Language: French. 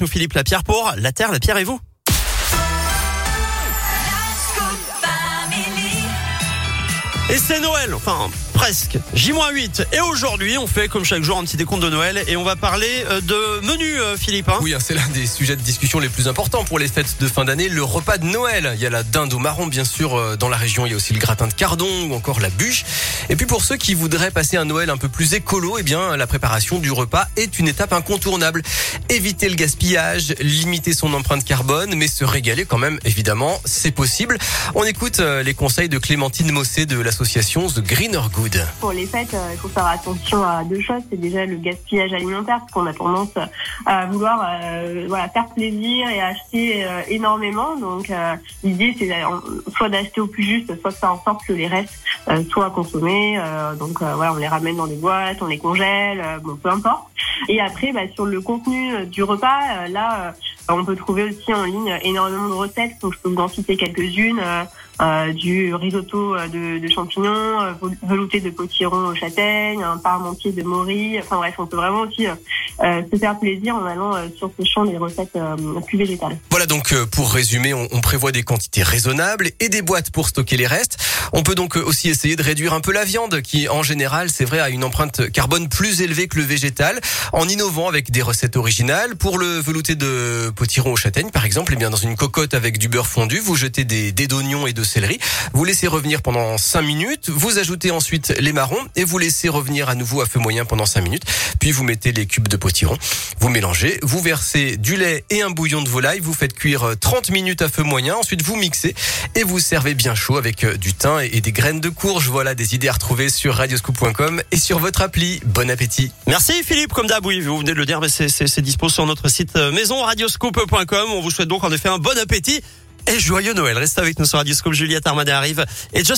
Nous Philippe Lapierre pour La Terre, la Pierre et vous. Et c'est Noël, enfin presque. J-8. Et aujourd'hui, on fait comme chaque jour un petit décompte de Noël et on va parler euh, de menu, euh, Philippe. Hein oui, hein, c'est l'un des sujets de discussion les plus importants pour les fêtes de fin d'année, le repas de Noël. Il y a la dinde au marron, bien sûr, euh, dans la région. Il y a aussi le gratin de cardon ou encore la bûche. Et puis pour ceux qui voudraient passer un Noël un peu plus écolo, eh bien, la préparation du repas est une étape incontournable. Éviter le gaspillage, limiter son empreinte carbone, mais se régaler quand même, évidemment, c'est possible. On écoute les conseils de Clémentine Mossé de l'association The Greener Good. Pour les fêtes, euh, il faut faire attention à deux choses. C'est déjà le gaspillage alimentaire, parce qu'on a tendance à vouloir euh, voilà, faire plaisir et acheter euh, énormément. Donc l'idée, c'est soit d'acheter au plus juste, soit de faire en sorte que les restes soient consommés. donc voilà, on les ramène dans des boîtes, on les congèle, bon, peu importe. Et après, bah, sur le contenu du repas, là, on peut trouver aussi en ligne énormément de recettes. Donc je peux vous en citer quelques-unes. Euh, du risotto de, de champignons, euh, velouté de potiron aux châtaignes, un parmentier de mori. Enfin bref, on peut vraiment aussi euh, se faire plaisir en allant sur ce champ des recettes plus végétales. Voilà donc pour résumer, on, on, prévoit des quantités raisonnables et des boîtes pour stocker les restes. On peut donc aussi essayer de réduire un peu la viande qui en général, c'est vrai, a une empreinte carbone plus élevée que le végétal en innovant avec des recettes originales. Pour le velouté de potiron aux châtaignes par exemple, eh bien dans une cocotte avec du beurre fondu, vous jetez des dés d'oignons et de céleri. Vous laissez revenir pendant 5 minutes. Vous ajoutez ensuite les marrons et vous laissez revenir à nouveau à feu moyen pendant 5 minutes. Puis vous mettez les cubes de potiron. Vous mélangez. Vous versez du lait et un bouillon de volaille. Vous faites cuire 30 minutes à feu moyen. Ensuite, vous mixez et vous servez bien chaud avec euh, du thym et des graines de courge. Voilà des idées à retrouver sur radioscoop.com et sur votre appli. Bon appétit. Merci Philippe, comme d'hab, oui, vous venez de le dire, mais c'est dispo sur notre site euh, maison radioscoop.com. On vous souhaite donc en effet un bon appétit et joyeux Noël. Restez avec nous sur Radioscope. Juliette Armadet arrive et Just